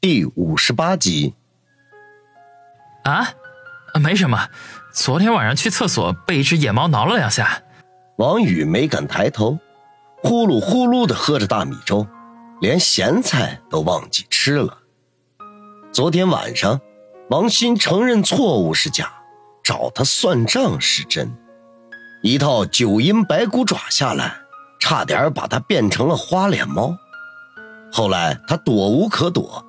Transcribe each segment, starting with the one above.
第五十八集。啊，没什么，昨天晚上去厕所被一只野猫挠了两下。王宇没敢抬头，呼噜呼噜的喝着大米粥，连咸菜都忘记吃了。昨天晚上，王鑫承认错误是假，找他算账是真，一套九阴白骨爪下来，差点把他变成了花脸猫。后来他躲无可躲。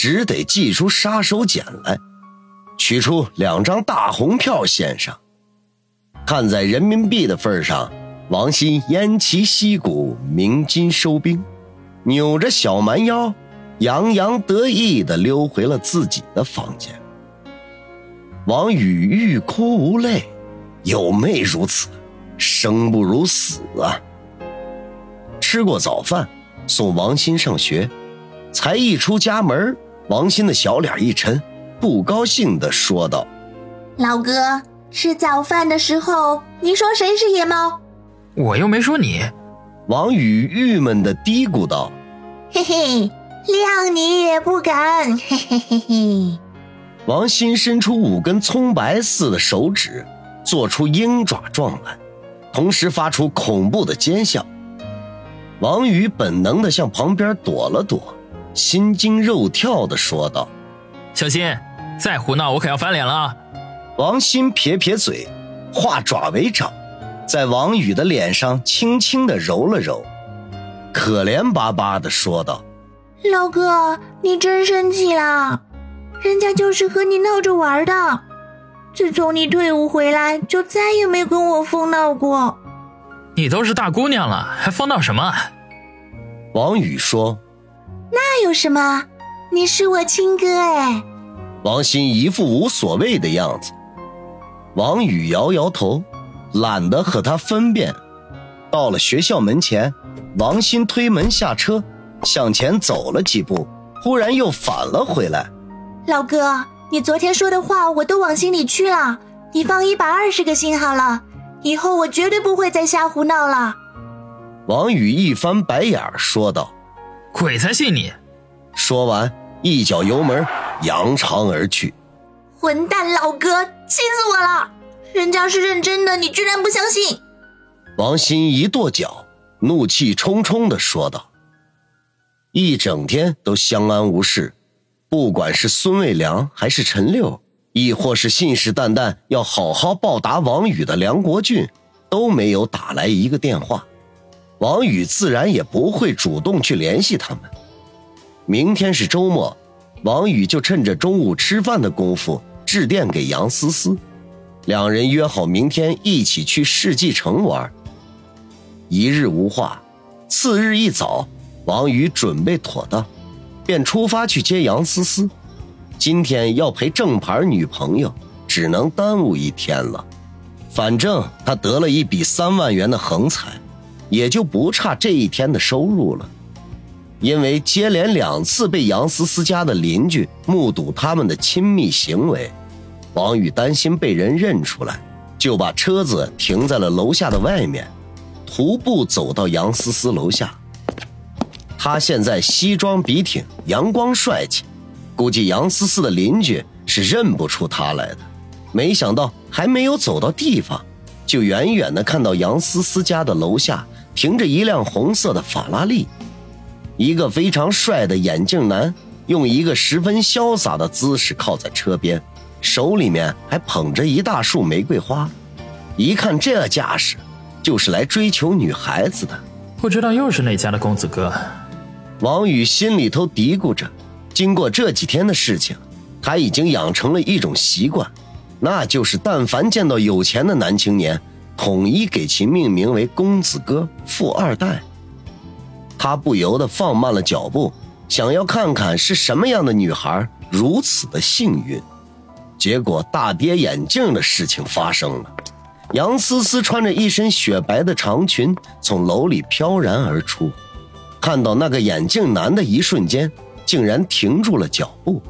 只得祭出杀手锏来，取出两张大红票献上。看在人民币的份上，王鑫偃旗息鼓，鸣金收兵，扭着小蛮腰，洋洋得意地溜回了自己的房间。王宇欲哭无泪，有妹如此，生不如死啊！吃过早饭，送王鑫上学，才一出家门。王鑫的小脸一沉，不高兴的说道：“老哥，吃早饭的时候，你说谁是野猫？我又没说你。”王宇郁闷的嘀咕道：“嘿嘿，谅你也不敢。”嘿嘿嘿嘿。王鑫伸出五根葱白似的手指，做出鹰爪状来，同时发出恐怖的尖笑。王宇本能的向旁边躲了躲。心惊肉跳的说道：“小心，再胡闹，我可要翻脸了。”王鑫撇撇嘴，化爪为爪，在王宇的脸上轻轻的揉了揉，可怜巴巴的说道：“老哥，你真生气啦？人家就是和你闹着玩的。自从你退伍回来，就再也没跟我疯闹过。你都是大姑娘了，还疯闹什么？”王宇说。那有什么？你是我亲哥哎！王鑫一副无所谓的样子。王宇摇摇头，懒得和他分辨。到了学校门前，王鑫推门下车，向前走了几步，忽然又返了回来。老哥，你昨天说的话我都往心里去了，你放一百二十个心好了，以后我绝对不会再瞎胡闹了。王宇一翻白眼说道。鬼才信你！说完，一脚油门，扬长而去。混蛋老哥，气死我了！人家是认真的，你居然不相信！王鑫一跺脚，怒气冲冲地说道：“一整天都相安无事，不管是孙卫良还是陈六，亦或是信誓旦旦要好好报答王宇的梁国俊，都没有打来一个电话。”王宇自然也不会主动去联系他们。明天是周末，王宇就趁着中午吃饭的功夫致电给杨思思，两人约好明天一起去世纪城玩。一日无话，次日一早，王宇准备妥当，便出发去接杨思思。今天要陪正牌女朋友，只能耽误一天了。反正他得了一笔三万元的横财。也就不差这一天的收入了，因为接连两次被杨思思家的邻居目睹他们的亲密行为，王宇担心被人认出来，就把车子停在了楼下的外面，徒步走到杨思思楼下。他现在西装笔挺，阳光帅气，估计杨思思的邻居是认不出他来的。没想到还没有走到地方，就远远的看到杨思思家的楼下。停着一辆红色的法拉利，一个非常帅的眼镜男用一个十分潇洒的姿势靠在车边，手里面还捧着一大束玫瑰花，一看这架势，就是来追求女孩子的。不知道又是哪家的公子哥？王宇心里头嘀咕着。经过这几天的事情，他已经养成了一种习惯，那就是但凡见到有钱的男青年。统一给其命名为“公子哥”“富二代”，他不由得放慢了脚步，想要看看是什么样的女孩如此的幸运。结果大跌眼镜的事情发生了，杨思思穿着一身雪白的长裙从楼里飘然而出，看到那个眼镜男的一瞬间，竟然停住了脚步。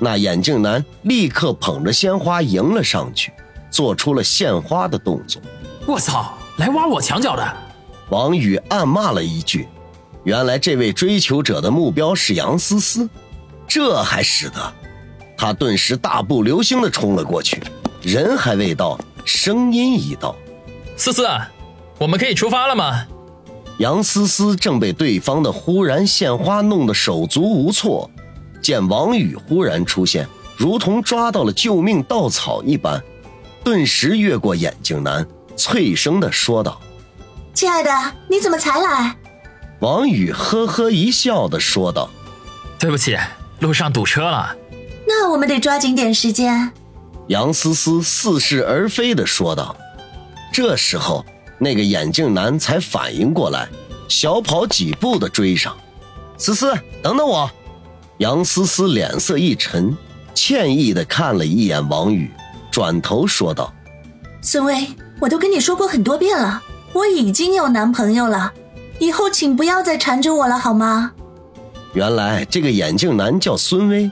那眼镜男立刻捧着鲜花迎了上去。做出了献花的动作，我操！来挖我墙角的，王宇暗骂了一句。原来这位追求者的目标是杨思思，这还使得，他顿时大步流星的冲了过去，人还未到，声音已到：“思思，我们可以出发了吗？”杨思思正被对方的忽然献花弄得手足无措，见王宇忽然出现，如同抓到了救命稻草一般，顿时越过眼镜男，脆声的说道：“亲爱的，你怎么才来？”王宇呵呵一笑的说道：“对不起。”路上堵车了，那我们得抓紧点时间。杨思思似是而非的说道。这时候，那个眼镜男才反应过来，小跑几步的追上。思思，等等我！杨思思脸色一沉，歉意的看了一眼王宇，转头说道：“孙威，我都跟你说过很多遍了，我已经有男朋友了，以后请不要再缠着我了，好吗？”原来这个眼镜男叫孙威，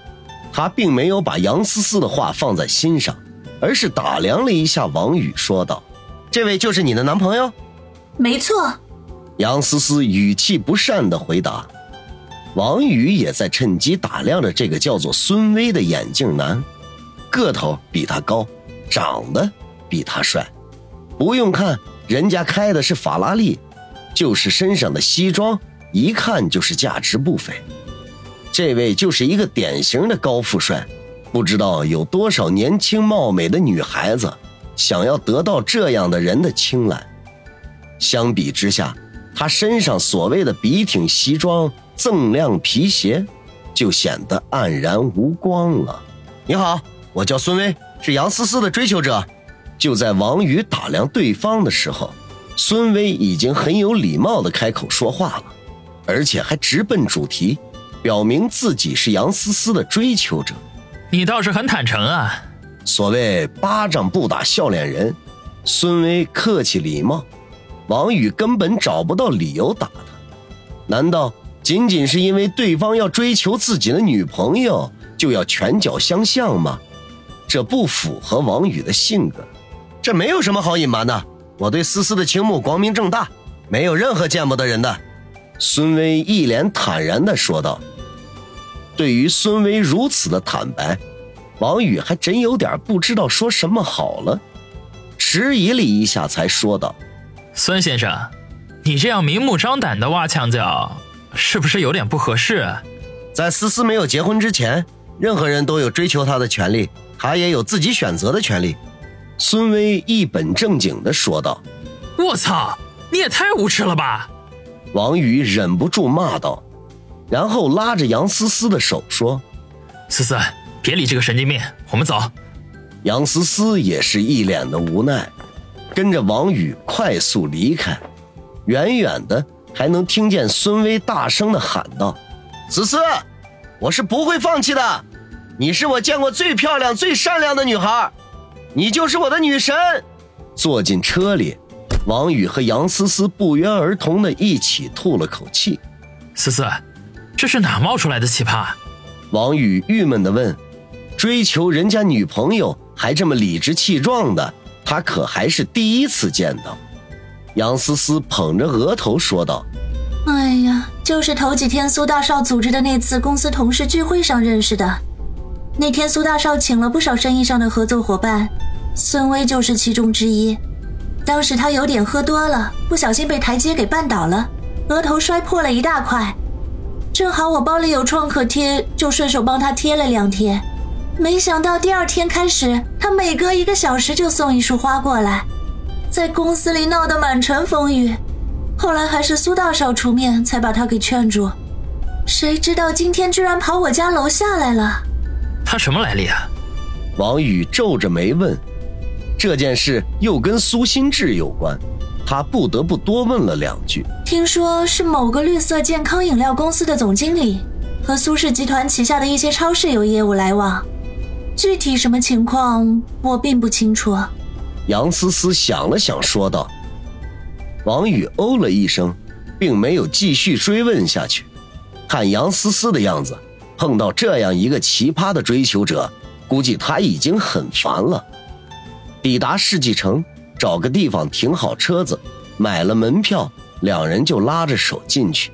他并没有把杨思思的话放在心上，而是打量了一下王宇，说道：“这位就是你的男朋友？”“没错。”杨思思语气不善的回答。王宇也在趁机打量着这个叫做孙威的眼镜男，个头比他高，长得比他帅，不用看，人家开的是法拉利，就是身上的西装。一看就是价值不菲，这位就是一个典型的高富帅，不知道有多少年轻貌美的女孩子想要得到这样的人的青睐。相比之下，他身上所谓的笔挺西装、锃亮皮鞋，就显得黯然无光了。你好，我叫孙威，是杨思思的追求者。就在王宇打量对方的时候，孙威已经很有礼貌的开口说话了。而且还直奔主题，表明自己是杨思思的追求者。你倒是很坦诚啊！所谓巴掌不打笑脸人，孙威客气礼貌，王宇根本找不到理由打他。难道仅仅是因为对方要追求自己的女朋友，就要拳脚相向吗？这不符合王宇的性格。这没有什么好隐瞒的，我对思思的倾慕光明正大，没有任何见不得人的。孙威一脸坦然的说道：“对于孙威如此的坦白，王宇还真有点不知道说什么好了，迟疑了一下，才说道：‘孙先生，你这样明目张胆的挖墙脚，是不是有点不合适？在思思没有结婚之前，任何人都有追求她的权利，她也有自己选择的权利。’孙威一本正经地说道：‘我操，你也太无耻了吧！’”王宇忍不住骂道，然后拉着杨思思的手说：“思思，别理这个神经病，我们走。”杨思思也是一脸的无奈，跟着王宇快速离开。远远的还能听见孙威大声的喊道：“思思，我是不会放弃的，你是我见过最漂亮、最善良的女孩，你就是我的女神。”坐进车里。王宇和杨思思不约而同的一起吐了口气。思思，这是哪冒出来的奇葩？王宇郁闷的问。追求人家女朋友还这么理直气壮的，他可还是第一次见到。杨思思捧着额头说道：“哎呀，就是头几天苏大少组织的那次公司同事聚会上认识的。那天苏大少请了不少生意上的合作伙伴，孙威就是其中之一。”当时他有点喝多了，不小心被台阶给绊倒了，额头摔破了一大块。正好我包里有创可贴，就顺手帮他贴了两贴。没想到第二天开始，他每隔一个小时就送一束花过来，在公司里闹得满城风雨。后来还是苏大少出面才把他给劝住。谁知道今天居然跑我家楼下来了？他什么来历啊？王宇皱着眉问。这件事又跟苏心志有关，他不得不多问了两句。听说是某个绿色健康饮料公司的总经理，和苏氏集团旗下的一些超市有业务来往，具体什么情况我并不清楚。杨思思想了想，说道。王宇哦了一声，并没有继续追问下去。看杨思思的样子，碰到这样一个奇葩的追求者，估计他已经很烦了。抵达世纪城，找个地方停好车子，买了门票，两人就拉着手进去。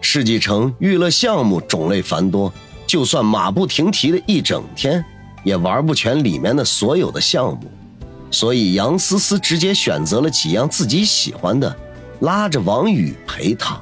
世纪城娱乐项目种类繁多，就算马不停蹄的一整天，也玩不全里面的所有的项目。所以杨思思直接选择了几样自己喜欢的，拉着王宇陪她。